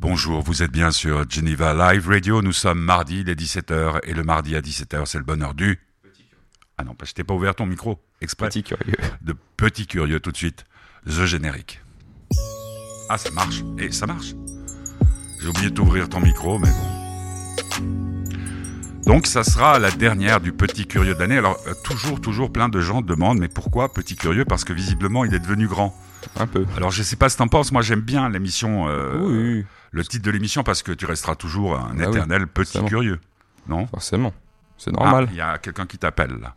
Bonjour, vous êtes bien sur Geneva Live Radio. Nous sommes mardi, il est 17h, et le mardi à 17h, c'est le bonheur du. Ah non, je t'ai pas ouvert ton micro exprès. Petit curieux. De petit curieux tout de suite. The générique. Ah, ça marche. Et ça marche. J'ai oublié d'ouvrir ton micro, mais bon. Donc ça sera la dernière du petit curieux d'année. Alors euh, toujours, toujours plein de gens demandent mais pourquoi petit curieux? Parce que visiblement il est devenu grand. Un peu. Alors je sais pas ce que t'en penses, moi j'aime bien l'émission, euh, Oui, le titre de l'émission parce que tu resteras toujours un Bah oui, éternel petit forcément. curieux. Non? Forcément. C'est Ah, normal. Il y a quelqu'un qui t'appelle là.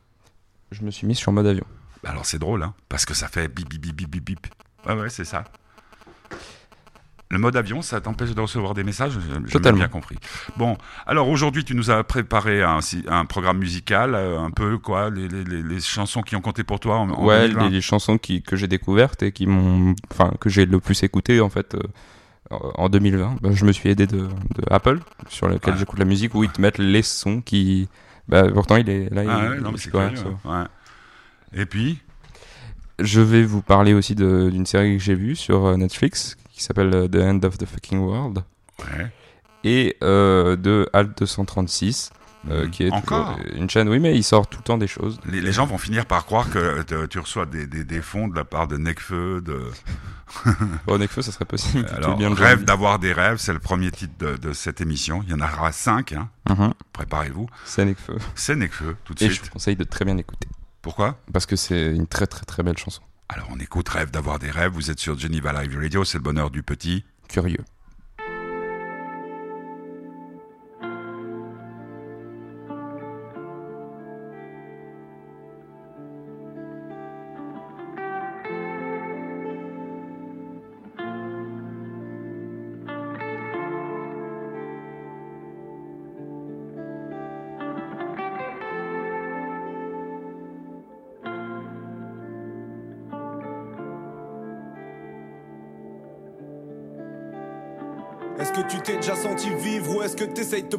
Je me suis mis sur mode avion. Bah, Alors c'est drôle, hein, parce que ça fait bip bip bip bip bip. Ouais ouais c'est ça. Le mode avion, ça t'empêche de recevoir des messages J'ai- bien compris. Bon, alors aujourd'hui, tu nous as préparé un, programme musical, euh, un peu quoi, les, les- les- les chansons qui ont compté pour toi en, en ouais, 2020. les, les chansons qui, que j'ai découvertes et qui m'ont, enfin, que j'ai le plus écouté en fait euh, en 2020. Bah, je me suis aidé de, de Apple sur lequel Ouais. j'écoute la musique où ils te mettent les sons qui, bah, pourtant il est là. Ah il, ouais, non, il mais c'est ça. ouais. Et puis, Je vais vous parler aussi d'une série que j'ai vue sur euh, Netflix qui s'appelle euh, The End of the Fucking World ouais. et euh, de Alt 236 euh, Mhm. qui est Encore une chaîne. Oui, mais il sort tout le temps des choses. les, les gens vont finir par croire que te- tu reçois des, des, des fonds de la part de Necfeu, de Bon, Nekfeu, ça serait possible. alors bien rêve d'avoir des rêves, c'est le premier titre de, de cette émission. Il y en aura cinq, hein. Mhm. préparez-vous. C'est Nekfeu. C'est Necfeu tout de Et je suite. vous conseille de très bien écouter. Pourquoi? Parce que c'est une très très très belle chanson. Alors on écoute Rêve d'avoir des rêves, vous êtes sur Geneva Live Radio, c'est le bonheur du petit. Curieux.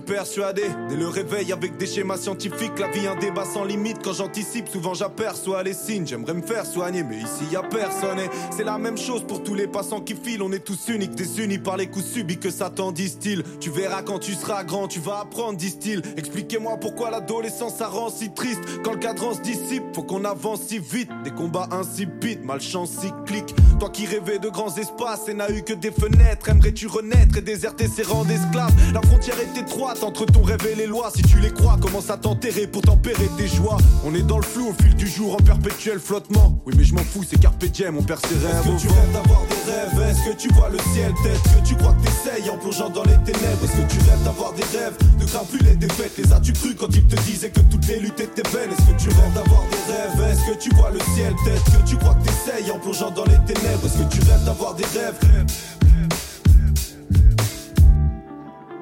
Persuader Dès le réveil avec des schémas scientifiques, la vie un débat sans limite. Quand j'anticipe, souvent j'aperçois les signes. J'aimerais me faire soigner mais ici y a personne. C'est la même chose pour tous les passants qui filent. On est tous uniques, désunis par les coups subis que Satan distille. Tu verras quand tu seras grand, tu vas apprendre, disent-ils. Expliquez-moi pourquoi l'adolescence ça rend si triste. Quand le cadran se dissipe, faut qu'on avance si vite. Des combats insipides, malchance cyclique Toi qui rêvais de grands espaces et n'as eu que des fenêtres Aimerais-tu renaître et déserter ces rangs d'esclaves? La frontière est étroite entre ton rêve et les lois. Si tu les crois, commence à t'enterrer pour tempérer tes joies. On est dans le flou au fil du jour en perpétuel flottement. Oui mais je m'en fous, c'est carpe diem, on perd ses rêves Est-ce que tu rêves d'avoir des rêves? Est-ce que tu vois le ciel tête? Que tu crois que t'essayes en plongeant dans les ténèbres? Est-ce que tu rêves d'avoir des rêves Ne crains plus les défaites? Les as-tu cru quand ils te disaient que toutes les luttes étaient belles Est-ce que tu rêves d'avoir des rêves? Est-ce que tu vois le ciel tête? Que tu crois que t'essayes en plongeant dans les ténèbres? Est-ce que tu rêves d'avoir des rêves?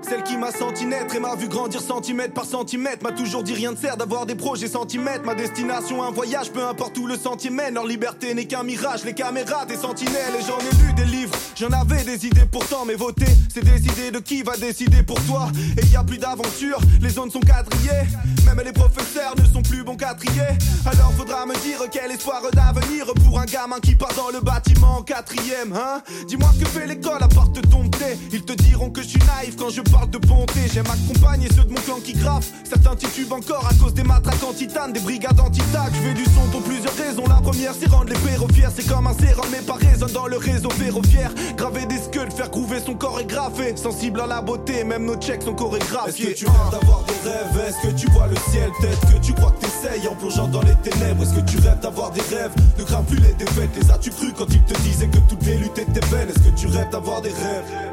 Celle qui m'a senti naître et m'a vu grandir centimètre par centimètre M'a toujours dit rien ne sert d'avoir des projets centimètres. Ma destination un voyage, peu importe où le sentier mène Leur liberté n'est qu'un mirage, les caméras des sentinelles. Et j'en ai lu des livres, j'en avais des idées pourtant. Mais voter, c'est des idées de qui va décider pour toi? Et y a plus d'aventure, les zones sont quadrillées. Même les professeurs ne sont plus bons trier Alors faudra me dire quel espoir d'avenir Pour un gamin qui part dans le bâtiment en quatrième hein? Dis-moi que fait l'école à part te Ils te diront que je suis naïf quand je parle de bonté. J'aime accompagner ceux de mon clan qui graffent. Certains titubent encore à cause des matraques en titane Des brigades anti-tac. Je fais du son pour plusieurs raisons. La première c'est rendre les fiers C'est comme un sérum mais pas résonne dans le réseau ferroviaire. Graver des skulls, faire couver son corps est graffé Sensible à la beauté, même nos checks sont chorégraphiés. Est-ce que tu rêves d'avoir des rêves? Est-ce que tu vois le ciel? Tête que tu crois que t'essayes en plongeant dans les ténèbres. Est-ce que tu rêves d'avoir des rêves? Ne crains plus les défaites. Les as-tu cru quand ils te disaient que toutes les luttes étaient belles Est-ce que tu rêves d'avoir des rêves?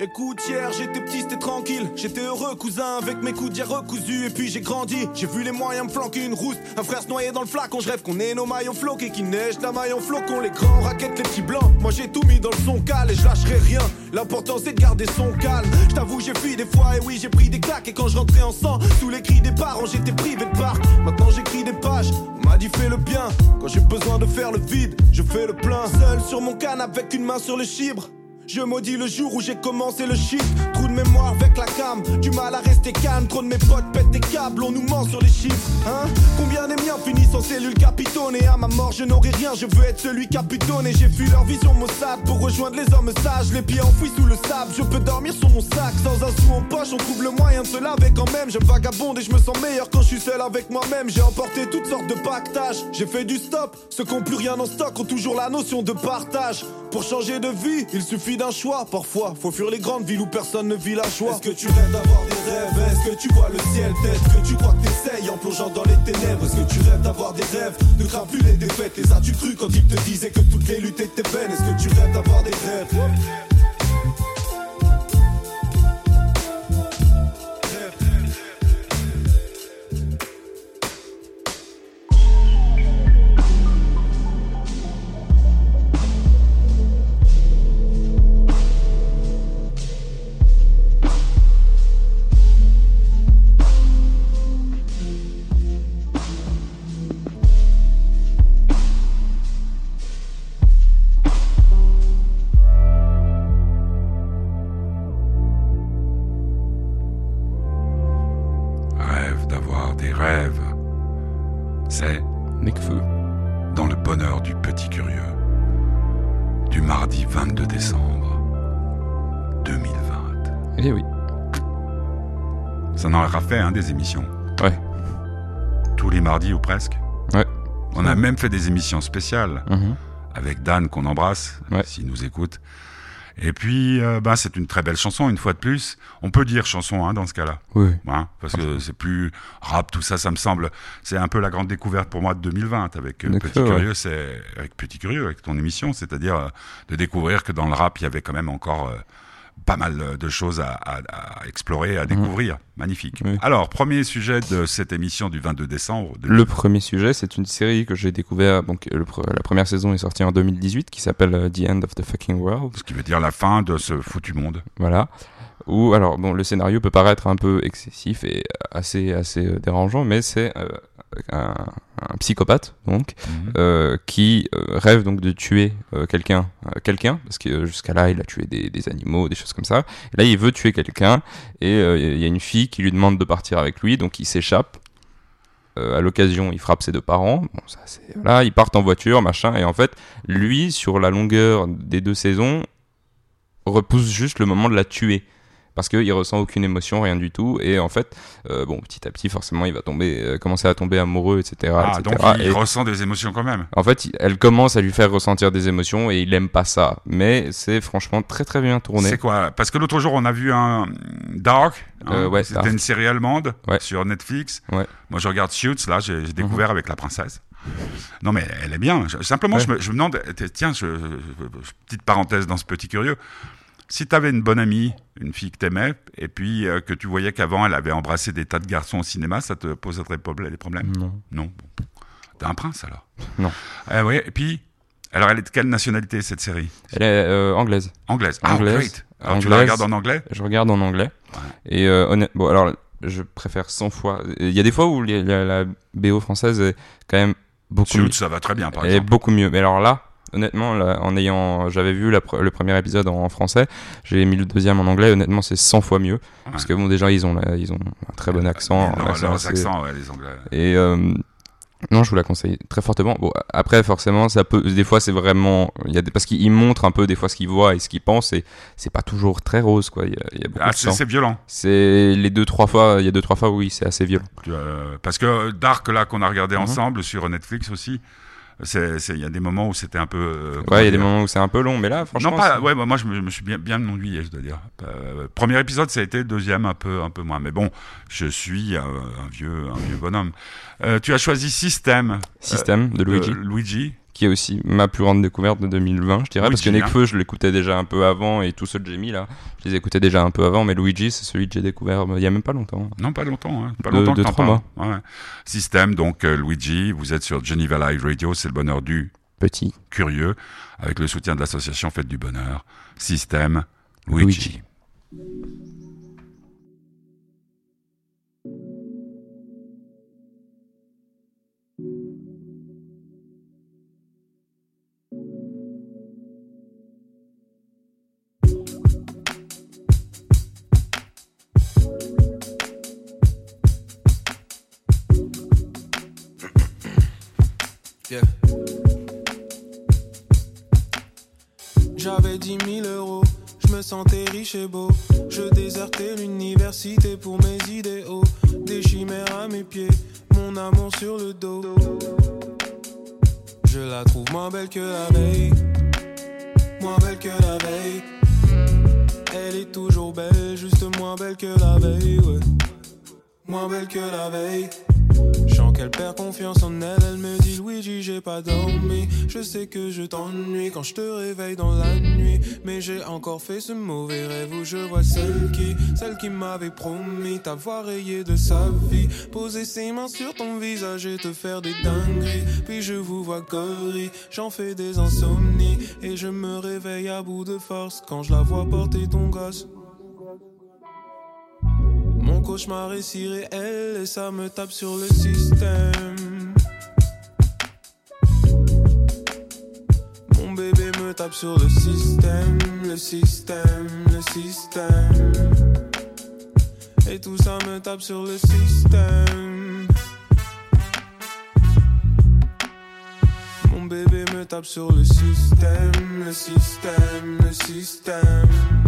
Écoute, hier j'étais petit, c'était tranquille. J'étais heureux, cousin, avec mes coups d'hier recousus. Et puis j'ai grandi, j'ai vu les moyens me flanquer une rousse. Un frère se noyer dans le flacon, je rêve qu'on ait nos maillons floqués, qui neige la maille en flocon. Les grands raquettes, les petits blancs. Moi j'ai tout mis dans le son cal et je lâcherai rien. L'important c'est de garder son calme. Je t'avoue, j'ai fui des fois, et oui, j'ai pris des claques. Et quand je rentrais en sang, sous les cris des parents, j'étais privé de parc. Maintenant j'écris des pages, on m'a dit fais le bien. Quand j'ai besoin de faire le vide, je fais le plein. Seul sur mon canne avec une main sur le chibre. Je maudis le jour où j'ai commencé le shit. Trou de avec la cam. Du mal à rester calme, trop de mes potes pètent des câbles, on nous ment sur les chiffres, hein. Combien des miens finissent en cellule capitone et à ma mort je n'aurai rien, je veux être celui a et J'ai fui leur vision maussade pour rejoindre les hommes sages, les pieds enfouis sous le sable. Je peux dormir sur mon sac sans un sou en poche, on trouve le moyen de se laver quand même. Je vagabonde et je me sens meilleur quand je suis seul avec moi-même. J'ai emporté toutes sortes de pactages, j'ai fait du stop. Ceux qui n'ont plus rien en stock ont toujours la notion de partage. Pour changer de vie, il suffit d'un choix. Parfois, faut fuir les grandes villes où personne ne vit la Est-ce que tu rêves d'avoir des rêves? Est-ce que tu vois le ciel? Tête Que tu crois que t'essayes en plongeant dans les ténèbres. Est-ce que tu rêves d'avoir des rêves? Ne crains plus les défaites Les as-tu cru quand ils te disaient que toutes les luttes étaient peines Est-ce que tu rêves d'avoir des rêves? Fait des émissions spéciales mhm. avec Dan qu'on embrasse, s'il nous écoute. Et puis, euh, bah, c'est une très belle chanson, une fois de plus. On peut dire chanson hein, dans ce cas-là. Oui. Hein, parce que c'est plus rap, tout ça, ça me semble. C'est un peu la grande découverte pour moi de 2020 avec euh, Petit Curieux, c'est avec Petit Curieux, avec ton émission, c'est-à-dire euh, de découvrir que dans le rap, il y avait quand même encore pas mal de choses à, explorer, à mhm. découvrir. Magnifique. Alors, premier sujet de cette émission du 22 décembre. Le premier sujet, c'est une série que j'ai découvert. Donc, la première saison est sortie en 2018, qui s'appelle euh, The End of the Fucking World. Ce qui veut dire la fin de ce foutu monde. Voilà. Ou alors, bon, le scénario peut paraître un peu excessif et assez assez euh, dérangeant, mais c'est euh, un, psychopathe donc mhm. euh, qui euh, rêve donc de tuer euh, quelqu'un quelqu'un parce que jusqu'à là il a tué des, des, animaux des choses comme ça. Et là il veut tuer quelqu'un et il y a une fille qui lui demande de partir avec lui donc il s'échappe. À l'occasion il frappe ses deux parents. Bon ça c'est voilà ils partent en voiture machin et en fait lui sur la longueur des deux saisons repousse juste le moment de la tuer parce qu'il ressent aucune émotion, rien du tout. Et en fait, euh, bon, petit à petit, forcément, il va tomber, euh, commencer à tomber amoureux, etc. Ah, donc il ressent des émotions quand même. En fait, elle commence à lui faire ressentir des émotions et il aime pas ça. Mais c'est franchement très très bien tourné. C'est quoi? Parce que l'autre jour, on a vu un Dark. Hein, euh, ouais, C'était une série allemande sur Netflix. Ouais. Moi, je regarde Suits. Là, j'ai découvert mhm. avec la princesse. Non, mais elle est bien. Simplement, je, me, je, me, demande, tiens, je, petite parenthèse dans ce petit curieux si tu avais une bonne amie, une fille que t'aimais, et puis euh, que tu voyais qu'avant elle avait embrassé des tas de garçons au cinéma, ça te poserait des problèmes? Non. Non. T'es un prince alors? Non. Oui, et puis, alors elle est de quelle nationalité cette série? Elle est euh, anglaise. Anglaise. Ah, anglaise. Alors tu la regardes en anglais? Je regarde en anglais. Et euh, honnêtement, bon, alors je préfère 100 fois. Il y a des fois où la, BO française est quand même beaucoup mieux. ça va très bien par Elle est beaucoup mieux. Mais alors là, honnêtement, en ayant, j'avais vu le premier épisode en, français, j'ai mis le deuxième en anglais. Honnêtement, c'est 100 fois mieux parce que bon, déjà ils ont, ils ont un très bon accent. Leurs accents, ouais, les Anglais. Et euh, non, je vous la conseille très fortement. Bon, après, forcément, ça peut, des fois, c'est vraiment, il y a des, parce qu'il montre un peu des fois ce qu'il voit et ce qu'il pense, et c'est pas toujours très rose, quoi. Il y a, beaucoup ah, c'est violent. C'est les deux trois fois, il y a deux trois fois, oui, c'est assez violent. Euh, parce que Dark, là, qu'on a regardé mhm. ensemble sur Netflix aussi, il y a des moments où c'était un peu. Euh, ouais, il y a des moments où c'est un peu long, mais là, franchement. Non, pas. Ouais, moi, je me, suis bien, bien ennuyé, je dois dire. Euh, premier épisode, ça a été. Deuxième, un peu, un peu moins. Mais bon, je suis un, vieux, un vieux bonhomme. Euh, tu as choisi System. System de Luigi. Luigi qui est aussi ma plus grande découverte de 2020, je dirais, parce que Nekfeu, je l'écoutais déjà un peu avant, et tout ceux que j'ai mis là, je les écoutais déjà un peu avant, mais Luigi, c'est celui que j'ai découvert il y a même pas longtemps. Non, pas longtemps, hein. pas longtemps. De, trois mois. Ouais. Système, donc euh, Luigi, vous êtes sur Geneva Live Radio, c'est le bonheur du petit curieux, avec le soutien de l'association Fête du Bonheur. Système, Luigi. J'avais 10 000 euros, je me sentais riche et beau. Je désertais l'université pour mes idéaux. Des chimères à mes pieds, mon amour sur le dos. Je la trouve moins belle que la veille, moins belle que la veille. Elle est toujours belle, juste moins belle que la veille, ouais. Moins belle que la veille. Qu'elle perd confiance en elle, elle me dit Luigi j'ai pas dormi. Je sais que je t'ennuie quand je te réveille dans la nuit. Mais j'ai encore fait ce mauvais rêve où je vois celle qui Celle qui m'avait promis t'avoir rayé de sa vie. Poser ses mains sur ton visage et te faire des dingueries. Puis je vous vois gorille, j'en fais des insomnies. Et je me réveille à bout de force quand je la vois porter ton gosse cauchemar est si réel et ça me tape sur le système. Mon bébé me tape sur le système, le système, le système. Et tout ça me tape sur le système. Mon bébé me tape sur le système, le système, le système.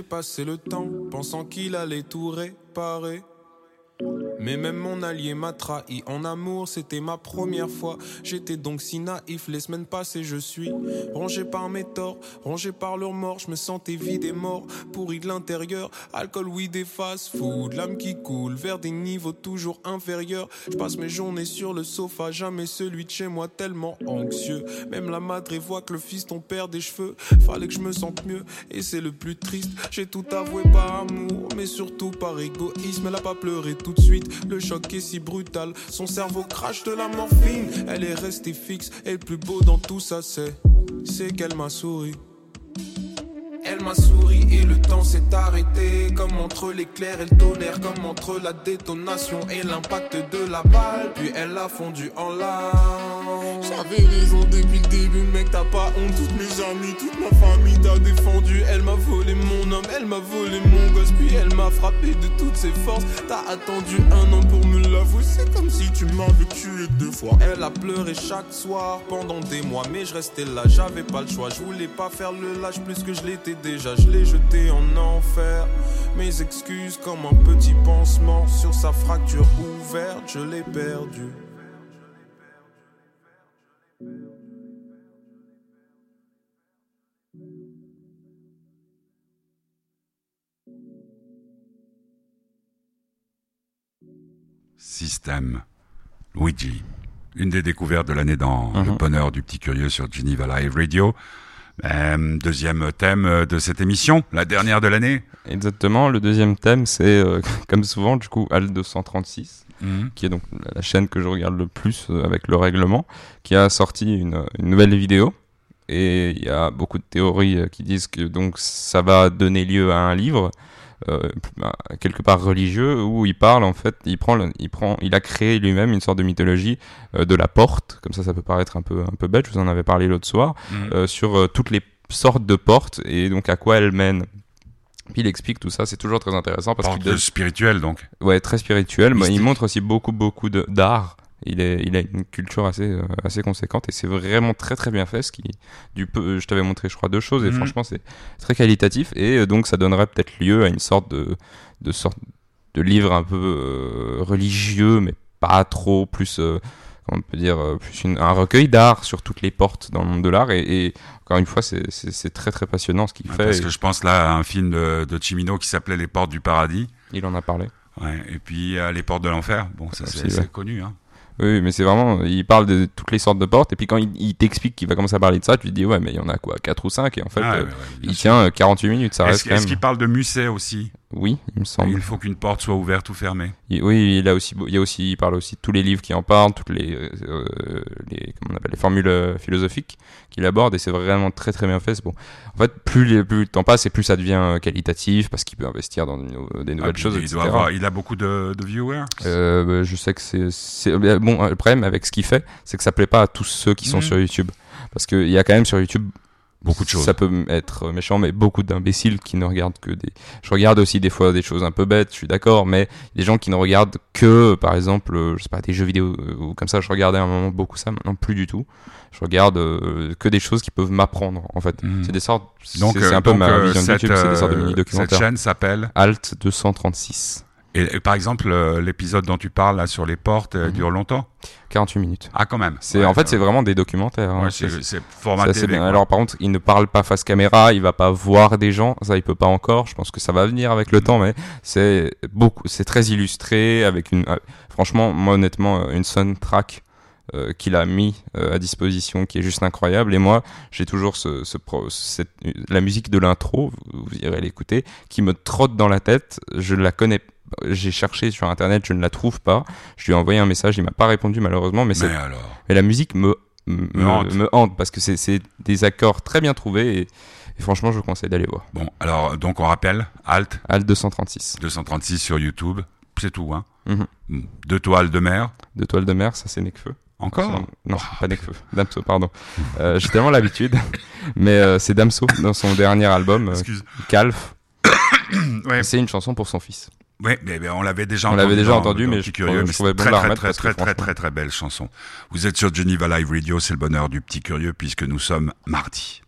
Passer le temps, pensant qu'il allait tout réparer. Mais même mon allié m'a trahi en amour, c'était ma première fois. J'étais donc si naïf, les semaines passées, je suis rongé par mes torts, rongé par leurs morts. Je me sentais vide et mort, pourri de l'intérieur. Alcool, oui, des fast-food, l'âme qui coule vers des niveaux toujours inférieurs. Je passe mes journées sur le sofa, jamais celui de chez moi, tellement anxieux. Même la madre voit que le fils ton perd des cheveux. Fallait que je me sente mieux, et c'est le plus triste. J'ai tout avoué par amour, mais surtout par égoïsme. Elle a pas pleuré tout de suite. Le choc est si brutal, son cerveau crache de la morphine. Elle est restée fixe, et le plus beau dans tout ça, c'est, c'est qu'elle m'a souri. Elle m'a souri et le temps s'est arrêté. Comme entre l'éclair et le tonnerre Comme entre la détonation et l'impact de la balle. Puis elle a fondu en larmes J'avais raison depuis le début mec t'as pas honte. Toutes mes amis, toute ma famille t'a défendu. Elle m'a volé mon homme, elle m'a volé mon gosse. Puis elle m'a frappé de toutes ses forces. T'as attendu un an pour me l'avouer. C'est comme si tu m'avais tué deux fois. Elle a pleuré chaque soir pendant des mois. Mais je restais là, j'avais pas le choix. Je voulais pas faire le lâche plus que je l'étais déjà, je l'ai jeté en enfer. Mes excuses comme un petit pansement sur sa fracture ouverte, je l'ai perdu. Système. Luigi. Une des découvertes de l'année dans Le Mhm. bonheur du petit curieux sur Geneva Live Radio. Euh, deuxième thème de cette émission, la dernière de l'année. Exactement. Le deuxième thème, c'est euh, comme souvent, du coup, Al 236, qui est donc la chaîne que je regarde le plus euh, avec le règlement, qui a sorti une, une nouvelle vidéo. Et il y a beaucoup de théories euh, qui disent que donc ça va donner lieu à un livre. Euh, bah, quelque part religieux où il parle en fait il prend le- il prend il a créé lui-même une sorte de mythologie euh, de la porte comme ça ça peut paraître un peu un peu bête je vous en avais parlé l'autre soir Mhm. euh, sur toutes les sortes de portes et donc à quoi elles mènent. Puis il explique tout ça, c'est toujours très intéressant parce qu'il spirituelle donc. ouais très spirituel, mais il montre aussi beaucoup beaucoup d'art. Il, est, il a une culture assez euh, assez conséquente et c'est vraiment très très bien fait. Ce qui du peu, je t'avais montré je crois deux choses et Mhm. franchement c'est très qualitatif et euh, donc ça donnerait peut-être lieu à une sorte de de sorte de livre un peu euh, religieux mais pas trop plus comment on peut dire plus une- un recueil d'art sur toutes les portes dans le monde de l'art et, et encore une fois c'est- très très passionnant ce qu'il Ouais, fait Parce et que je pense là à un film de, de Cimino qui s'appelait Les Portes du Paradis. il en a parlé Ouais, et puis Les Portes de l'Enfer. Bon, ça c'est ouais. c'est connu. Hein. Oui mais c'est vraiment il parle de toutes les sortes de portes et puis quand il, il t'explique qu'il va commencer à parler de ça tu te dis ouais mais il y en a quoi 4 ou 5 et en fait Ah, euh, ouais, ouais, bien il sûr. tient euh, 48 minutes ça Est-ce reste est-ce même qu'il parle de Musset aussi? Oui, il me semble. Il faut qu'une porte soit ouverte ou fermée. oui, il a aussi, il y a aussi, il parle aussi de tous les livres qui en parlent, toutes les, euh, les, comment on appelle, les formules euh, philosophiques qu'il aborde, et c'est vraiment très très bien fait. Bon, en fait, plus, les, plus le temps passe, et plus ça devient euh, qualitatif parce qu'il peut investir dans des nouvelles ah, choses. Il, doit avoir, il a beaucoup de, de viewers. Bah, je sais que c'est, bon. Le problème avec ce qu'il fait, c'est que ça plaît pas à tous ceux qui sont mmh. sur YouTube, parce qu'il y a quand même sur YouTube Beaucoup de choses. Ça peut être méchant, mais beaucoup d'imbéciles qui ne regardent que des. Je regarde aussi des fois des choses un peu bêtes, je suis d'accord, mais des gens qui ne regardent que, par exemple, euh, je sais pas, des jeux vidéo euh, ou comme ça. Je regardais à un moment beaucoup ça, maintenant plus du tout. Je regarde euh, que des choses qui peuvent m'apprendre, en fait. Hmm. C'est des sortes. Donc, c'est un peu ma vision de YouTube, c'est des sortes de mini documentaires. Cette chaîne s'appelle Alt 236. Et, par exemple, l'épisode dont tu parles là sur les portes mhm. dure longtemps 48 minutes. Ah, quand même. C'est en fait, c'est vraiment des documentaires. Hein. c'est formaté. Bien. Alors, par contre, il ne parle pas face caméra, il va pas voir des gens, ça, il peut pas encore. Je pense que ça va venir avec le mhm. temps, mais c'est beaucoup, c'est très illustré avec une. Euh, franchement, moi, honnêtement, euh, une soundtrack. Euh, qu'il a mis à disposition qui est juste incroyable et moi j'ai toujours ce, ce cette, la musique de l'intro vous, vous irez l'écouter qui me trotte dans la tête je la connais j'ai cherché sur internet, je ne la trouve pas. Je lui ai envoyé un message, il m'a pas répondu malheureusement, mais, mais, alors... mais la musique me, me, hante. parce que c'est des accords très bien trouvés et, franchement je vous conseille d'aller voir. Bon, alors donc on rappelle, Alt Alt 236. 236 sur YouTube, c'est tout, hein. Mhm. Deux toiles de mer. Deux toiles de mer, ça c'est Necfeu. Encore Non, pas Necfeu, Damso, pardon. euh, J'ai tellement l'habitude, mais euh, c'est Damso dans son dernier album, euh, Calf. ouais. C'est une chanson pour son fils. Oui, mais, on l'avait déjà on entendu. l'avait déjà entendu, mais je, curieux, je trouvais bon très, la très, très, très, très, très belle chanson. Vous êtes sur Geneva Live Radio, c'est le bonheur du petit curieux puisque nous sommes mardi.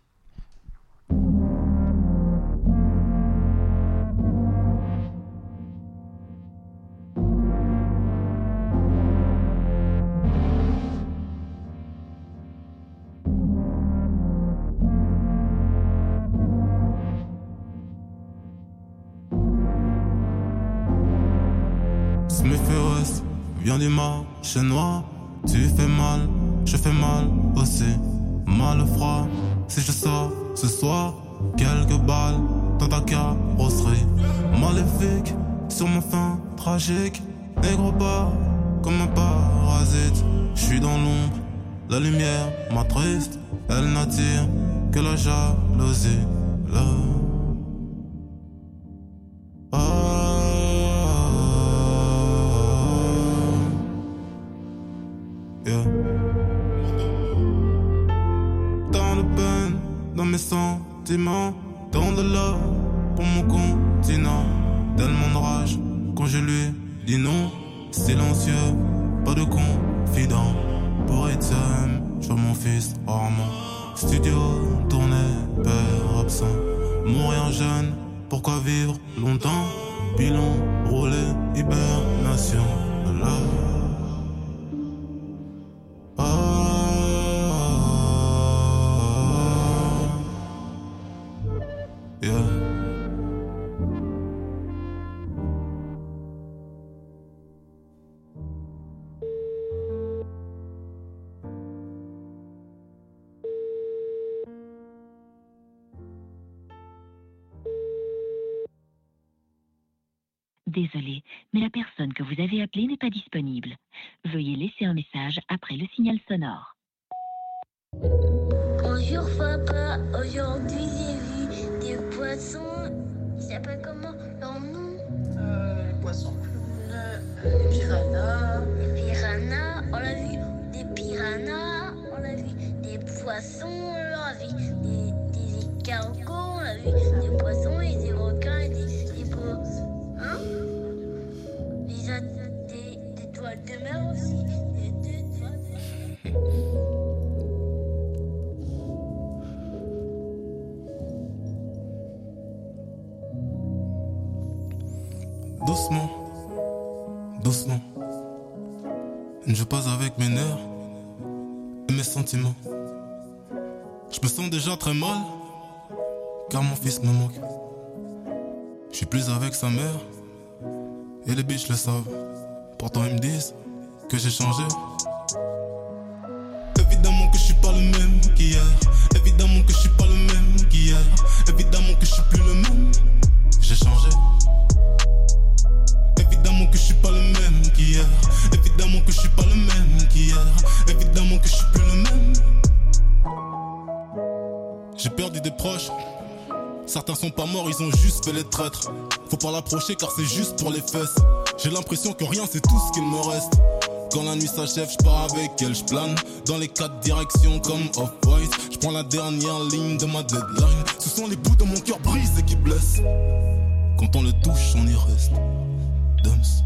Viens du marché tu fais mal, je fais mal aussi. Mal froid, si je sors ce soir, quelques balles dans ta carrosserie. Maléfique, sur mon fin tragique, négro pas comme un parasite. Je suis dans l'ombre, la lumière m'attriste, elle n'attire que la jalousie. Après le signal sonore. Bonjour papa, aujourd'hui j'ai vu des poissons. Ils s'appellent comment leur nom? Euh, Les poissons. Le, les piranhas. Les piranhas, on a vu des piranhas, on a vu des poissons, Je pose avec mes nerfs et mes sentiments. Je me sens déjà très mal, car mon fils me manque. Je suis plus avec sa mère, et les biches le savent. Pourtant ils me disent que j'ai changé. Évidemment que je suis pas le même qu'hier. Évidemment que je suis pas le même qu'hier. Évidemment que je suis plus le même. J'ai changé. Évidemment que je suis pas le même. Évidemment que je suis pas le même qu'hier. Évidemment que je suis plus le même. J'ai perdu des proches. Certains sont pas morts, ils ont juste fait les traîtres. Faut pas l'approcher car c'est juste pour les fesses. J'ai l'impression que rien c'est tout ce qu'il me reste. Quand la nuit s'achève, je pars avec elle, je plane dans les quatre directions comme off-white. Je prends la dernière ligne de ma deadline. Ce sont les bouts de mon cœur brisés qui blessent. Quand on le touche, on y reste. Dumps.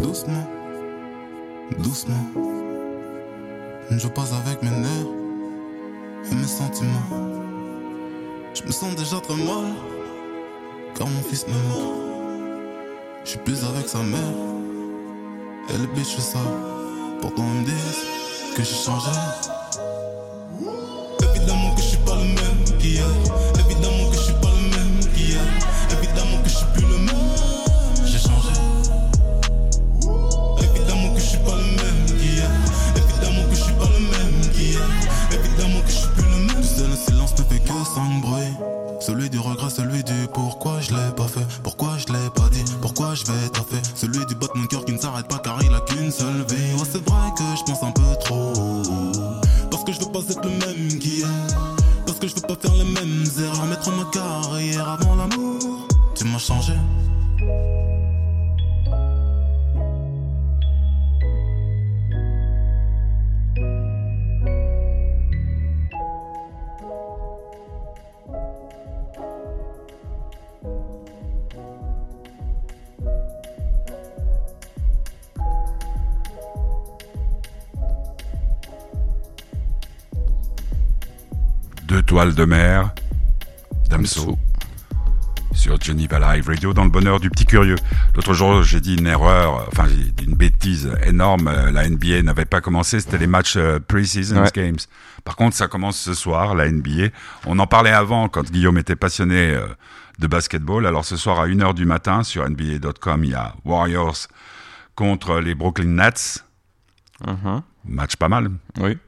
Doucement, doucement. Je passe avec mes nerfs et mes sentiments. Je me sens déjà très mal, car mon fils me manque. Je suis plus avec sa mère, elle est bitch ça. Pourtant ils me disent que j'ai changé. Les mêmes erreurs. Mettre ma carrière avant l'amour. Tu m'as changé. Deux toiles de mer, Damso, sur Geneva Live Radio dans le bonheur du petit curieux. L'autre jour, j'ai dit une erreur, enfin j'ai dit une bêtise énorme. euh, La NBA n'avait pas commencé, c'était les matchs euh, pre-season Ouais. games. Par contre, ça commence ce soir, la NBA. On en parlait avant quand Guillaume était passionné euh, de basketball. Alors ce soir à 1h du matin sur NBA.com, il y a Warriors contre les Brooklyn Nets. Mhm. Match pas mal. Oui.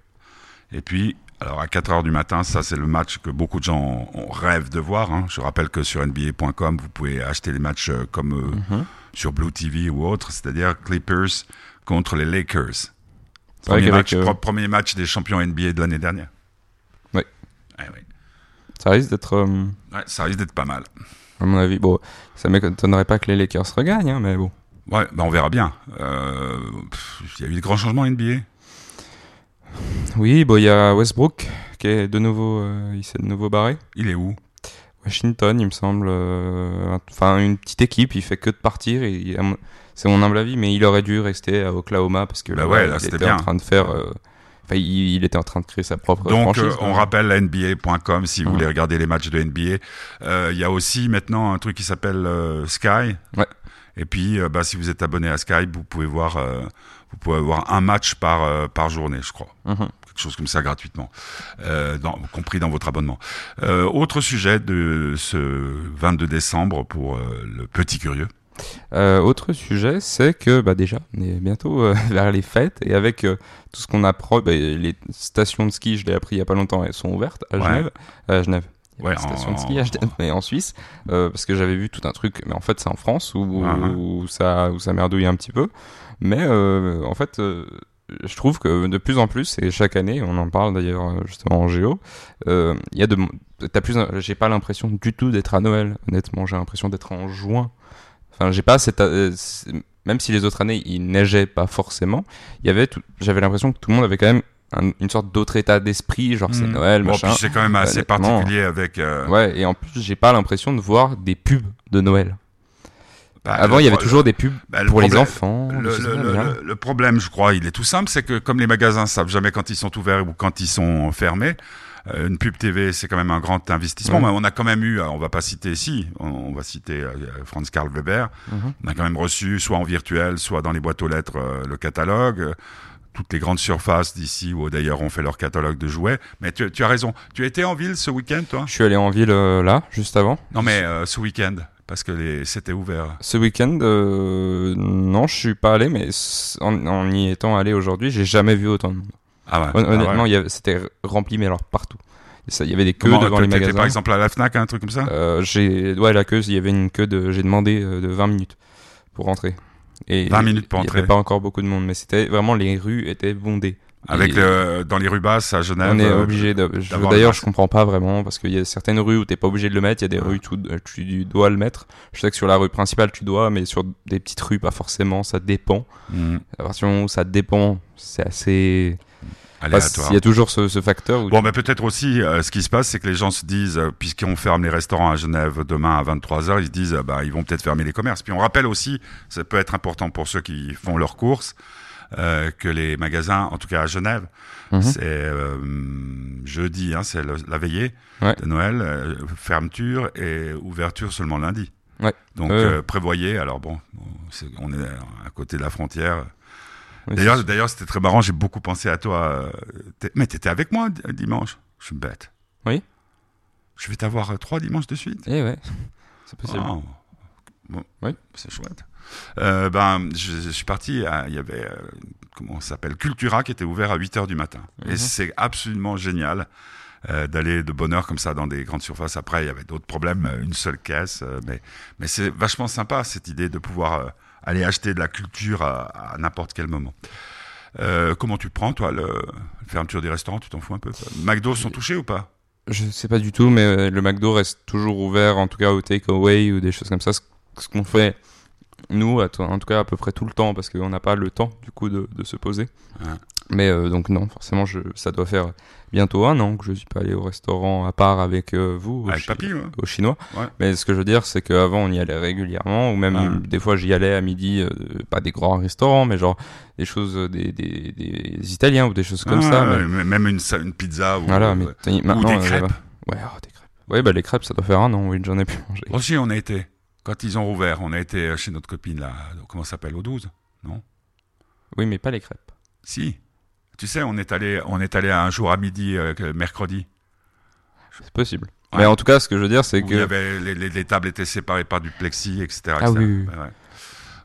Et puis, alors à 4 heures du matin, ça c'est le match que beaucoup de gens ont- rêvent de voir. hein. Je rappelle que sur NBA.com, vous pouvez acheter les matchs euh, comme euh, Mhm. sur Blue TV ou autre, c'est-à-dire Clippers contre les Lakers. Premier match, euh, premier match des champions NBA de l'année dernière. Oui. Eh oui. Ça risque d'être, euh, Ouais, ça risque d'être pas mal. à mon avis, bon, ça m'étonnerait pas que les Lakers regagnent, hein, mais bon. Ouais, bah on verra bien. Il y a eu de grands changements en NBA. Oui, bon, il y a Westbrook qui est de nouveau, euh, il s'est de nouveau barré. Il est où? Washington, il me semble, euh, enfin une petite équipe, il fait que de partir. Et, c'est mon humble avis, mais il aurait dû rester à Oklahoma parce que Bah là, ouais, là, il était bien. en train de faire, euh, enfin, il, il était en train de créer sa propre Donc, franchise. on rappelle la NBA.com si vous voulez regarder les matchs de NBA. Euh, Il y a aussi maintenant un truc qui s'appelle euh, Sky. Ouais. Et puis, euh, bah, si vous êtes abonné à Sky, vous pouvez voir, vous pouvez voir un match par euh, par journée, je crois. Mhm. Quelque chose comme ça gratuitement, euh, dans, compris dans votre abonnement. Euh, autre sujet de ce 22 décembre pour euh, le petit curieux. Euh, autre sujet, c'est que bah, déjà, on est bientôt euh, vers les fêtes et avec euh, tout ce qu'on apprend, bah, les stations de ski, je l'ai appris il y a pas longtemps, elles sont ouvertes à Ouais. Genève. À Genève. Il y a Ouais, pas de station en- de ski à Genève, mais en Suisse, parce que j'avais vu tout un truc, mais en fait c'est en France où, Ouais. où ça, où ça merdouille un petit peu. Mais euh, en fait, euh, je trouve que de plus en plus, et chaque année, on en parle d'ailleurs euh, justement en géo, euh, il y a de, t'as plus, j'ai pas l'impression du tout d'être à Noël. Honnêtement, j'ai l'impression d'être en juin. Enfin, j'ai pas cette, euh, même si les autres années il neigeait pas forcément, il y avait, tout- j'avais l'impression que tout le monde avait quand même un- une sorte d'autre état d'esprit, genre c'est Mhm. Noël, Bon, machin. puis c'est quand même assez particulier avec. euh, Ouais, et en plus, j'ai pas l'impression de voir des pubs de Noël. Bah, Avant, il y avait toujours des pubs bah, le pour les enfants. Le, problème, je crois, il est tout simple, c'est que comme les magasins savent jamais quand ils sont ouverts ou quand ils sont fermés, euh, une pub TV, c'est quand même un grand investissement. Ouais. Mais on a quand même eu, euh, on va pas citer ici, on, on va citer euh, Franz Karl Weber. Mhm. On a quand même reçu, soit en virtuel, soit dans les boîtes aux lettres, le catalogue. Toutes les grandes surfaces d'ici, ou d'ailleurs, ont fait leur catalogue de jouets. Mais tu, tu as raison. Tu étais en ville ce week-end, toi? Je suis allé en ville euh, là, juste avant. Non, mais euh, ce week-end, parce que c'était ouvert. Ce week-end, euh, non, je suis pas allé, mais en, en y étant allé aujourd'hui, j'ai jamais vu autant de monde. Ah ouais. Ah ouais. Honnêtement, il c'était rempli, mais alors partout. Il y avait des queues Comment, devant les magasins. par exemple à la Fnac, un truc comme ça? Euh, j'ai ouais la queue, il y avait une queue de j'ai demandé euh, de 20 minutes pour rentrer. Et 20 minutes pour Il entrer. n'y avait pas encore beaucoup de monde, mais c'était vraiment les rues étaient bondées. Avec le, dans les rues basses à Genève. on est euh, obligé de. D'ailleurs, le je comprends pas vraiment parce qu'il y a certaines rues où t'es pas obligé de le mettre, il y a des rues où tu, tu dois le mettre. Je sais que sur la rue principale tu dois, mais sur des petites rues pas forcément. Ça dépend. mhm, À partir du moment où ça dépend, c'est assez. aléatoire. Il y a toujours ce, ce facteur Bon, mais peut-être aussi, euh, ce qui se passe, c'est que les gens se disent, euh, puisqu'on ferme les restaurants à Genève demain à 23h, ils se disent, euh, bah, ils vont peut-être fermer les commerces. Puis on rappelle aussi, ça peut être important pour ceux qui font leurs courses, euh, que les magasins, en tout cas à Genève, Mhm. c'est euh, jeudi, hein, c'est la veillée Ouais. de Noël, euh, fermeture et ouverture seulement lundi. Ouais. Donc prévoyez. Alors bon, on est à côté de la frontière. Oui, D'ailleurs, d'ailleurs, c'était très marrant. J'ai beaucoup pensé à toi. Mais t'étais avec moi dimanche. Je suis bête. Oui. Je vais t'avoir trois dimanches de suite. Eh ouais, c'est possible. Oh. Bon, Oui. c'est chouette. Euh, ben, je, je suis parti. à- Il y avait euh, comment ça s'appelle Cultura qui était ouvert à 8 heures du matin. Et Mhm. c'est absolument génial. euh, d'aller de bonne heure comme ça dans des grandes surfaces. Après, il y avait d'autres problèmes, une seule caisse, mais mais c'est vachement sympa cette idée de pouvoir aller acheter de la culture à, à n'importe quel moment. Euh, comment tu prends, toi, le, la fermeture des restaurants Tu t'en fous un peu McDo sont touchés ou pas? Je sais pas du tout, mais le McDo reste toujours ouvert, en tout cas au takeaway ou des choses comme ça. Ce qu'on fait, nous, en tout cas à peu près tout le temps, parce qu'on n'a pas le temps du coup de, de se poser. Ouais. Mais euh, donc non, forcément, je, ça doit faire bientôt un an que je suis pas allé au restaurant à part avec euh, vous, au, Avec chi- papy, ouais. au chinois. Ouais. Mais ce que je veux dire, c'est qu'avant on y allait régulièrement, ou même des fois j'y allais à midi, euh, pas des grands restaurants, mais genre des choses, des, des, des Italiens ou des choses comme Ah, ça. mais- Même une, une pizza ou, voilà, mais ou des crêpes. Ouais, oh, des crêpes. Ouais, bah les crêpes, ça doit faire un an, oui, j'en ai pu manger. Aussi, on a été, quand ils ont rouvert, on a été euh, chez notre copine, là, comment ça s'appelle, au 12 Non? Oui, mais pas les crêpes. Si. Tu sais, on est allé, on est allé un jour à midi, euh, mercredi. C'est possible. Ouais. Mais en tout cas, ce que je veux dire, c'est que. il y avait, les, les- les tables étaient séparées par du plexi, etc. Ah etc. oui, oui, oui. Ouais,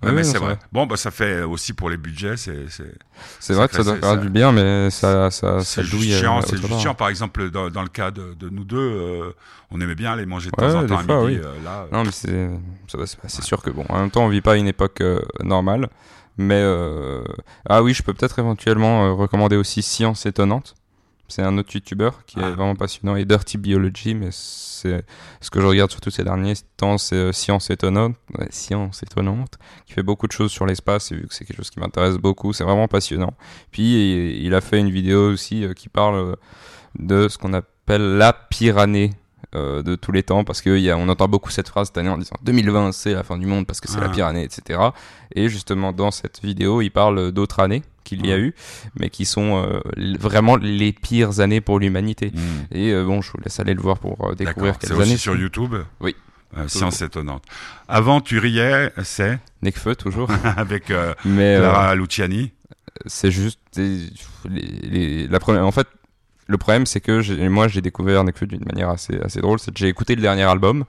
ouais. Mais c'est vrai. c'est vrai. Bon, bah, ça fait aussi pour les budgets, c'est, c'est, C'est vrai que ça doit c'est- faire du bien, mais ça, ça, ça c'est douille. euh, chiant. C'est juste part. chiant. Par exemple, dans, dans le cas de, de nous deux, euh, on aimait bien aller manger de Ouais, temps en temps à midi. oui. euh, là, Non, mais c'est c'est c'est sûr que bon, en même temps, on vit pas une époque euh, normale. Mais euh, ah oui, je peux peut-être éventuellement recommander aussi Science étonnante. C'est un autre youtubeur qui Ah. est vraiment passionnant et Dirty Biology, mais c'est ce que je regarde surtout ces derniers temps, c'est euh, Science étonnante, ouais, Science étonnante, qui fait beaucoup de choses sur l'espace et vu que c'est quelque chose qui m'intéresse beaucoup, c'est vraiment passionnant. Puis il a fait une vidéo aussi euh, qui parle euh, de ce qu'on appelle la pire année de tous les temps parce qu'on entend beaucoup cette phrase cette année en disant 2020 c'est la fin du monde parce que c'est la Ah. pire année etc et justement dans cette vidéo il parle d'autres années qu'il y a eu mais qui sont euh, vraiment les pires années pour l'humanité hmm. et euh, bon je vous laisse aller le voir pour euh, découvrir C'est quelles aussi années sur c'est. YouTube. Oui. Euh, science étonnante. Avant, tu riais, c'est Necfeu toujours avec euh, mais euh, Clara Luciani. c'est juste des- les, les- la première en fait le problème c'est que moi j'ai découvert Nekfeu d'une manière assez assez drôle c'est que j'ai écouté le dernier album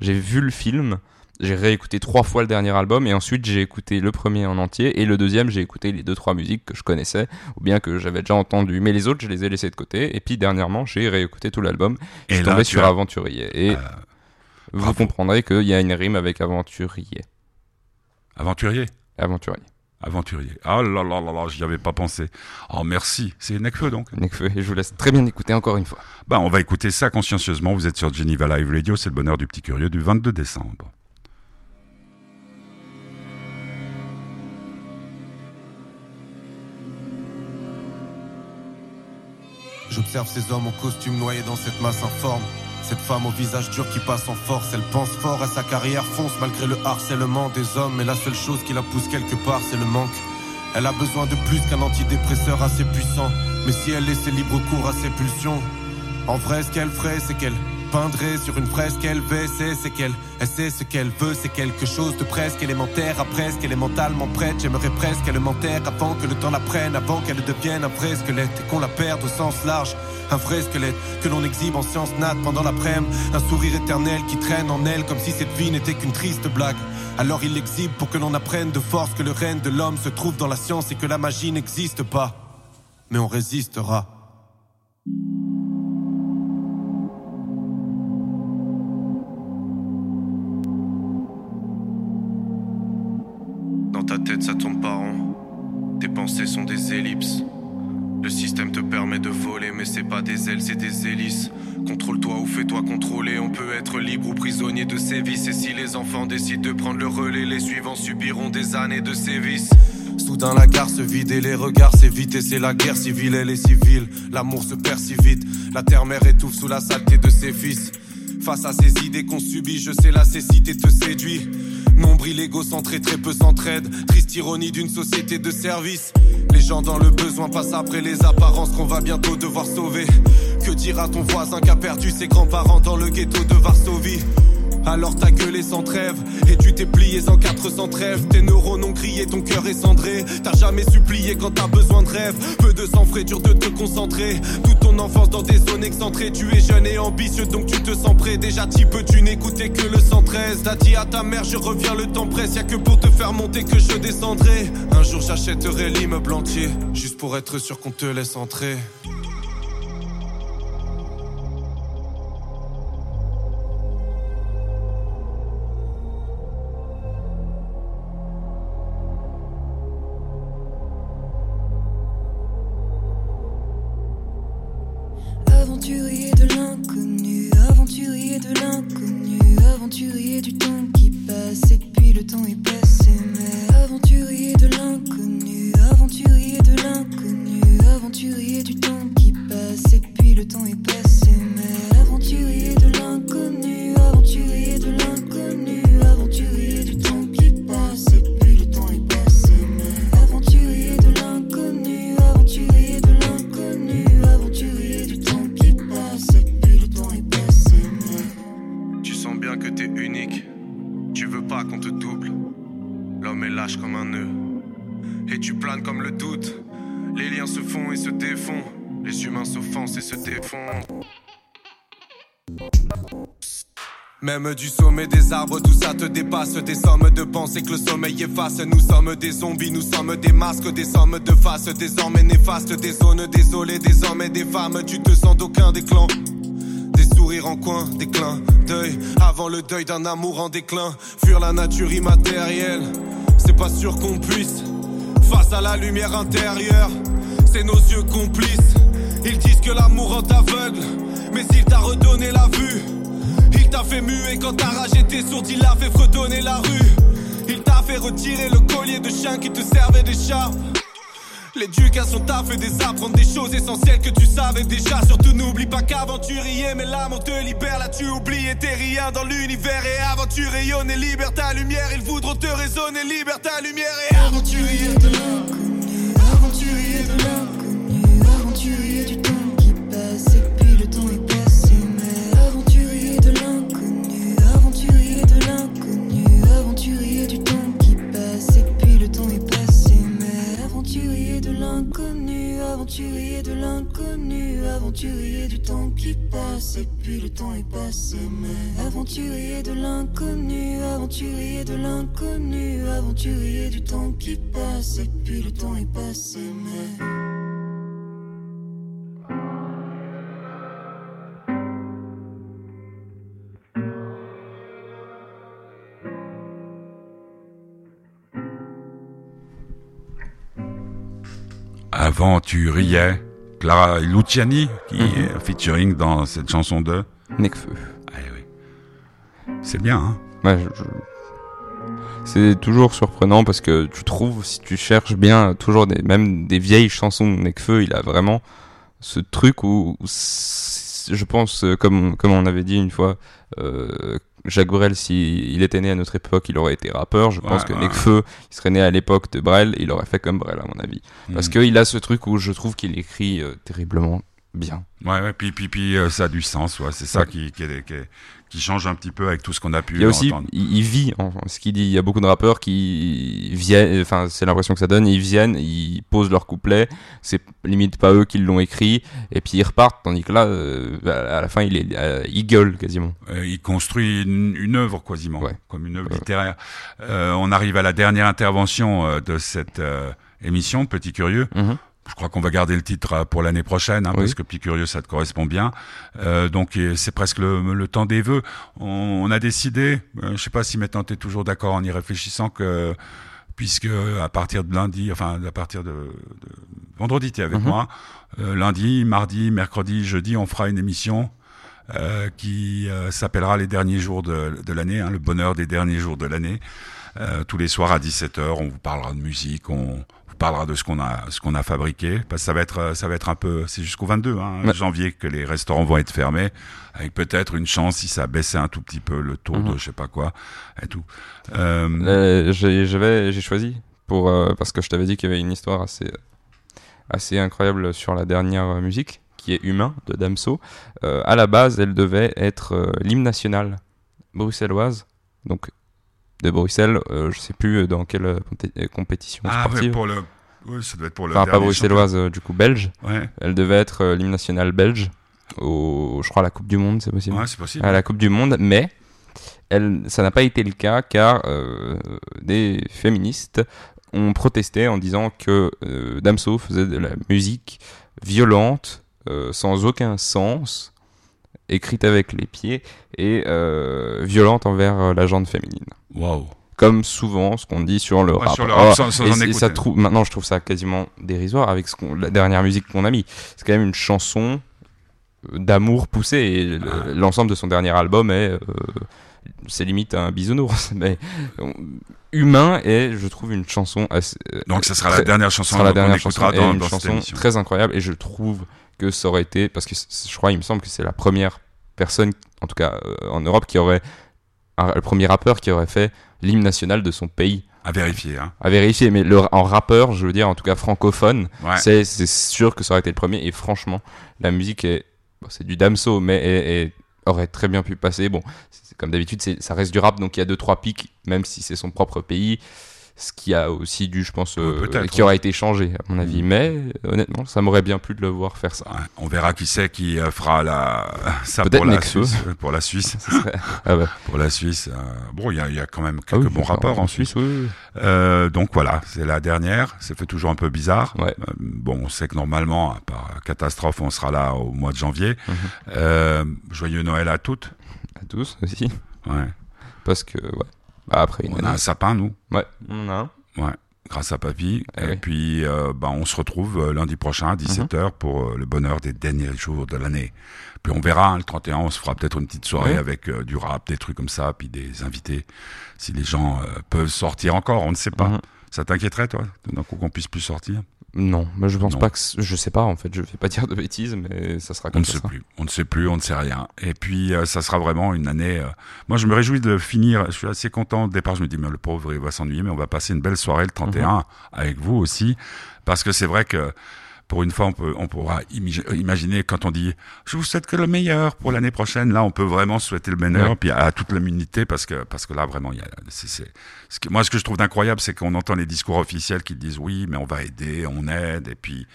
j'ai vu le film j'ai réécouté trois fois le dernier album et ensuite j'ai écouté le premier en entier et le deuxième j'ai écouté les deux trois musiques que je connaissais ou bien que j'avais déjà entendu mais les autres je les ai laissés de côté et puis dernièrement j'ai réécouté tout l'album je suis tombé sur as- Aventurier et Euh, vous bravo. comprendrez qu'il y a une rime avec Aventurier aventurier? Aventurier Aventurier. Ah là là là là, j'y avais pas pensé. Oh merci, c'est Necfeu donc. Nekfeu et je vous laisse très bien écouter encore une fois Bah on va écouter ça consciencieusement. Vous êtes sur Geneva Live Radio, c'est le bonheur du petit curieux du 22 décembre. J'observe ces hommes en costume noyés dans cette masse informe. Cette femme au visage dur qui passe en force, elle pense fort à sa carrière, fonce malgré le harcèlement des hommes. Mais la seule chose qui la pousse quelque part, c'est le manque. Elle a besoin de plus qu'un antidépresseur assez puissant. Mais si elle laissait libre cours à ses pulsions, en vrai, ce qu'elle ferait, c'est qu'elle peindrait sur une fresque LVC, c'est qu'elle elle sait ce qu'elle veut, c'est quelque chose de presque élémentaire. À presque, elle est mentalement prête. J'aimerais presque qu'elle m'enterre avant que le temps la prenne, avant qu'elle devienne un vrai squelette et qu'on la perde au sens large. Un vrai squelette que l'on exhibe en sciences nat pendant l'après-midi. Un sourire éternel qui traîne en elle comme si cette vie n'était qu'une triste blague. Alors il l'exhibe pour que l'on apprenne de force que le règne de l'homme se trouve dans la science et que la magie n'existe pas. Mais on résistera. Pensées sont des ellipses. Le système te permet de voler, mais c'est pas des ailes, c'est des hélices. Contrôle-toi ou fais-toi contrôler. On peut être libre ou prisonnier de ses vices. Et si les enfants décident de prendre le relais, les suivants subiront des années de sévices. Soudain la gare se vide et les regards s'évitent et c'est la guerre civile, elle est civile. L'amour se perd si vite, la terre-mère étouffe sous la saleté de ses fils. Face à ces idées qu'on subit, je sais la cécité te séduit. Nombril égocentré, très peu s'entraide. Triste ironie d'une société de service. Les gens dans le besoin passent après les apparences qu'on va bientôt devoir sauver. Que dira ton voisin qui a perdu ses grands-parents dans le ghetto de Varsovie? Alors t'as gueulé sans trêve Et tu t'es plié en 400 trêves. Tes neurones ont crié, ton cœur est cendré. T'as jamais supplié quand t'as besoin de rêve. Peu de sang frais, dur de te concentrer. Toute ton enfance dans des zones excentrées. Tu es jeune et ambitieux donc tu te sens prêt. Déjà peu tu n'écoutais que le 113 T'as dit à ta mère je reviens le temps presse. Y'a que pour te faire monter que je descendrai. Un jour j'achèterai l'immeuble entier Juste pour être sûr qu'on te laisse entrer Même du sommet des arbres, tout ça te dépasse. Des sommes de pensées que le sommeil efface. Nous sommes des zombies, nous sommes des masques, des sommes de face. Désormais néfastes, des zones désolées, des hommes et des femmes. Tu te sens d'aucun des clans. Des sourires en coin, des clins. Avant le deuil d'un amour en déclin. Fuir la nature immatérielle, c'est pas sûr qu'on puisse. Face à la lumière intérieure, c'est nos yeux complices. Ils disent que l'amour rend aveugle, mais il t'a redonné la vue. Il t'a fait muer quand ta rage était sourde, il a fait fredonner la rue. Il t'a fait retirer le collier de chien qui te servait d'écharpe. L'éducation t'a fait des apprendre des choses essentielles que tu savais déjà. Surtout n'oublie pas qu'aventurier, mais l'amour te libère. Là tu oublies et t'es rien dans l'univers. Et aventure rayonne et libère ta lumière. Ils voudront te raisonner, libère ta lumière. Et aventurier de aventurier de l'inconnu, aventurier du temps qui passe. Et puis le temps est passé, mais aventurier de l'inconnu, aventurier de l'inconnu, aventurier du temps qui passe. Et puis le temps est passé, mais. Aventurier. Clara Luciani qui Mhm. est featuring dans cette chanson de. Necfeu. Ah oui. C'est bien, hein Ouais, je- je- C'est toujours surprenant parce que tu trouves, si tu cherches bien, toujours des, même des vieilles chansons de Necfeu, il a vraiment ce truc où, où je pense, euh, comme, comme on avait dit une fois, euh, Jacques Brel, s'il était né à notre époque, il aurait été rappeur. Je pense que ouais. Necfeu, il serait né à l'époque de Brel, il aurait fait comme Brel, à mon avis. Parce Mhm. qu'il a ce truc où je trouve qu'il écrit euh, terriblement bien. Ouais, ouais, puis, puis, puis euh, ça a du sens, ouais. C'est ça Ouais. qui, qui, est- qui, est- qui change un petit peu avec tout ce qu'on a pu Il y a aussi, entendre. il, il vit en ce qu'il dit. Il y a beaucoup de rappeurs qui viennent, enfin, c'est l'impression que ça donne. Ils viennent, ils posent leur couplet. C'est limite pas eux qui l'ont écrit, et puis ils repartent. Tandis que là, euh, à la fin, il est, euh, il gueule quasiment. Il construit une, une œuvre quasiment, Ouais. comme une œuvre littéraire. On arrive à la dernière intervention de cette émission, Petit Curieux. Mhm. Je crois qu'on va garder le titre euh, pour l'année prochaine, hein, Oui. parce que Petit Curieux, ça te correspond bien. Euh, donc c'est presque le, le temps des vœux. On, on a décidé, euh, je sais pas si maintenant tu es toujours d'accord en y réfléchissant, que puisque à partir de lundi, enfin à partir de, de vendredi, tu es avec Mhm. moi. Euh, lundi, mardi, mercredi, jeudi, on fera une émission euh, qui s'appellera les derniers jours de, de l'année, hein, le bonheur des derniers jours de l'année. Euh, tous les soirs à 17h, on vous parlera de musique, on parlera de ce qu'on a, ce qu'on a fabriqué. Parce que ça va être, euh, ça va être un peu, c'est jusqu'au 22 hein, Ouais. janvier que les restaurants vont être fermés, avec peut-être une chance si ça baissait un tout petit peu le taux Mhm. de je sais pas quoi et tout. Euh, Euh, j'ai choisi pour euh, parce que je t'avais dit qu'il y avait une histoire assez assez incroyable sur la dernière musique qui est Humain de Damso. Euh, à la base, elle devait être l'hymne national bruxelloise, donc de Bruxelles. euh, je sais plus dans quelle euh, euh, compétition ah ouais, sportive. pour le, oui, ça doit être pour le. Enfin, pas bruxelloise, euh, du coup belge. Ouais, Elle devait être euh, l'hymne national belge au, je crois, à la Coupe du Monde, c'est possible. ouais, c'est possible. à la Coupe du Monde, mais elle, ça n'a pas été le cas car euh, des féministes ont protesté en disant que euh, Damso faisait de la musique violente, euh, sans aucun sens, écrite avec les pieds et euh, violente envers euh, la gente féminine. Waouh. Comme souvent ce qu'on dit sur le Ouais, rap. sur le Oh, rap, sans, sans et ça trouve, maintenant, je trouve ça quasiment dérisoire avec ce la dernière musique qu'on a mis. C'est quand même une chanson euh, d'amour poussé. Et le- Ah. l'ensemble de son dernier album est. euh, c'est limite un bisounours. Mais humain et je trouve une chanson assez. Donc ça sera très- la dernière chanson sera la dernière chanson dans, une dans chanson très incroyable. Et je trouve que ça aurait été. Parce que je crois, il me semble que c'est la première personne, en tout cas euh, en Europe, qui aurait. un- le premier rappeur qui aurait fait l'hymne national de son pays À vérifier. Hein. à vérifier, mais le, en rappeur, je veux dire, en tout cas francophone, Ouais. c'est sûr que ça aurait été le premier. Et franchement, la musique est, bon, c'est du Damso, mais est- est- aurait très bien pu passer. Bon, comme d'habitude, ça reste du rap, donc il y a deux trois pics, même si c'est son propre pays. Ce qui a aussi dû, je pense, euh, qui aurait été changé, à mon avis. Mm. Mais honnêtement, ça m'aurait bien plu de le voir faire ça. Ouais, on verra qui c'est qui euh, fera la ça pour la. Suisse. euh, Pour la Suisse. Ah. Pour la Suisse. bon, il y y a quand même Ah quelques oui, bons rappeurs en Suisse. Euh, donc voilà, c'est la dernière. Ça fait toujours un peu bizarre. Ouais. Euh, bon, on sait que normalement, par catastrophe, on sera là au mois de janvier. Mhm. Joyeux Noël à toutes. À tous aussi. Ouais. Parce que, ouais. Bah, après On a un sapin, nous. Ouais, on a un. Ouais. Grâce à Papy. Ah et oui. puis, euh, bah, on se retrouve euh, lundi prochain à 17h Mhm. pour euh, le bonheur des derniers jours de l'année. Puis on verra, hein, le 31, on se fera peut-être une petite soirée avec euh, du rap, des trucs comme ça, puis des invités. Si les gens euh, peuvent sortir encore, on ne sait pas. Mhm. Ça t'inquiéterait, toi, d'un coup qu'on puisse plus sortir? Non, mais je pense Non. pas que. Je sais pas, en fait, je vais pas dire de bêtises, mais ça sera On comme ne ça. sait plus, on ne sait plus, on ne sait rien. Et puis euh, ça sera vraiment une année. euh, Moi, je me réjouis de finir. Je suis assez content. Au départ, je me dis mais le pauvre il va s'ennuyer, mais on va passer une belle soirée le 31 Mhm. avec vous aussi, parce que c'est vrai que pour une fois, on, peut, on pourra imi- imaginer quand on dit je vous souhaite que le meilleur pour l'année prochaine. Là, on peut vraiment souhaiter le meilleur, Ouais. puis à, toute l'immunité, parce que parce que là vraiment, il y a. c'est c'est- ce que, moi, ce que je trouve d'incroyable, c'est qu'on entend les discours officiels qui disent oui, mais on va aider, on aide, et puis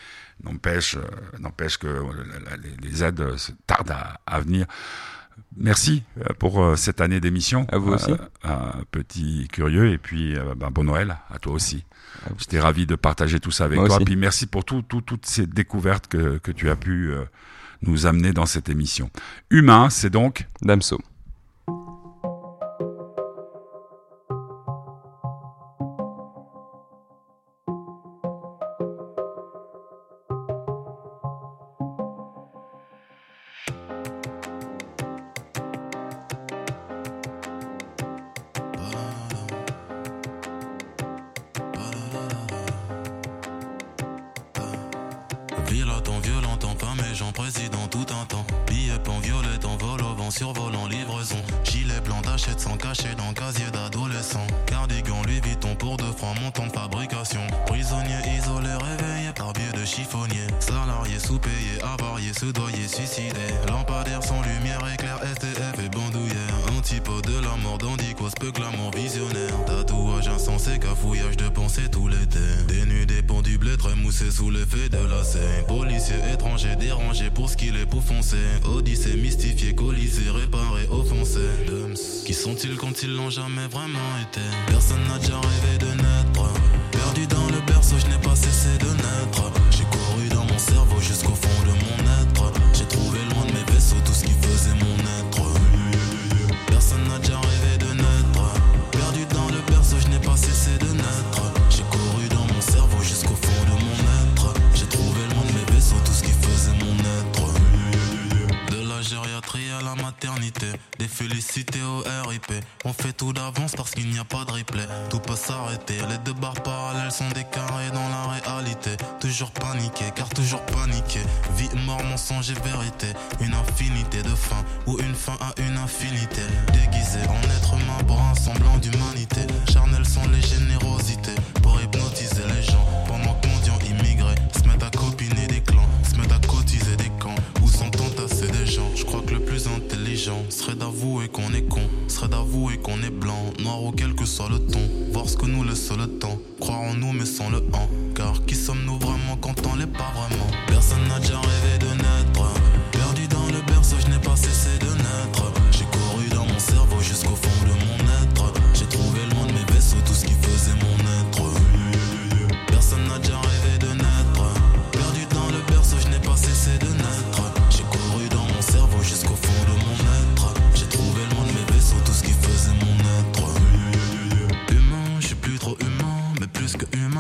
n'empêche euh, n'empêche que euh, les, aides euh, tardent à, à venir. Merci euh, pour euh, cette année d'émission. À vous aussi. Euh, un petit curieux et puis ben, bon Noël à toi aussi. J'étais ravi de partager tout ça avec Moi toi. aussi. Puis merci pour tout, tout- toutes ces découvertes que, que tu as pu nous amener dans cette émission. Humain, c'est donc Damso. Qu'il n'y a pas de replay. Tout peut s'arrêter, les deux barres parallèles sont des carrés dans la réalité. Toujours paniqué, car toujours paniqué. Vie, mort, mensonge et vérité. Une infinité de fins, ou une fin à une infinité. Déguisé en être humain pour un semblant d'humanité. Charnel sont les générosités pour hypnotiser les gens. Pendant que ton. Voir ce que nous le temps, croire en nous mais sans le en. Car qui sommes-nous vraiment quand on l'est pas vraiment? Personne n'a déjà rêvé de naître. Perdu dans le berceau, je n'ai pas cessé de naître. J'ai couru dans mon cerveau jusqu'au fond de mon être. J'ai trouvé loin de mes vaisseaux tout ce qui faisait mon être. Personne n'a déjà rêvé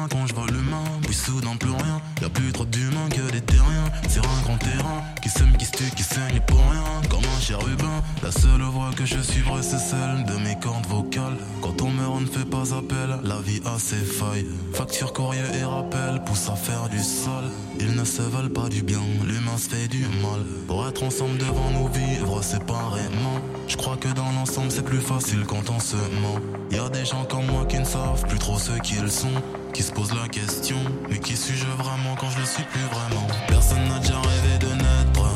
quand je vois l'humain. Puis soudain plus rien, y a plus trop d'humains que des terriens. C'est un grand terrain qui sème, qui se tue, qui saigne pour rien. Comme un chérubin, la seule voix que je suivrai c'est celle de mes cordes vocales. Quand on meurt, on ne fait pas appel, la vie a ses failles. Facture, courrier et rappel poussent à faire du sol. Ils ne se veulent pas du bien, l'humain se fait du mal. Pour être ensemble devant nous vivre séparément. Je crois que dans l'ensemble c'est plus facile quand on se ment. Y a des gens comme moi qui ne savent plus trop ce qu'ils sont. Qui se posent la question, mais qui suis-je vraiment quand je le suis plus vraiment? Personne n'a déjà rêvé de naître.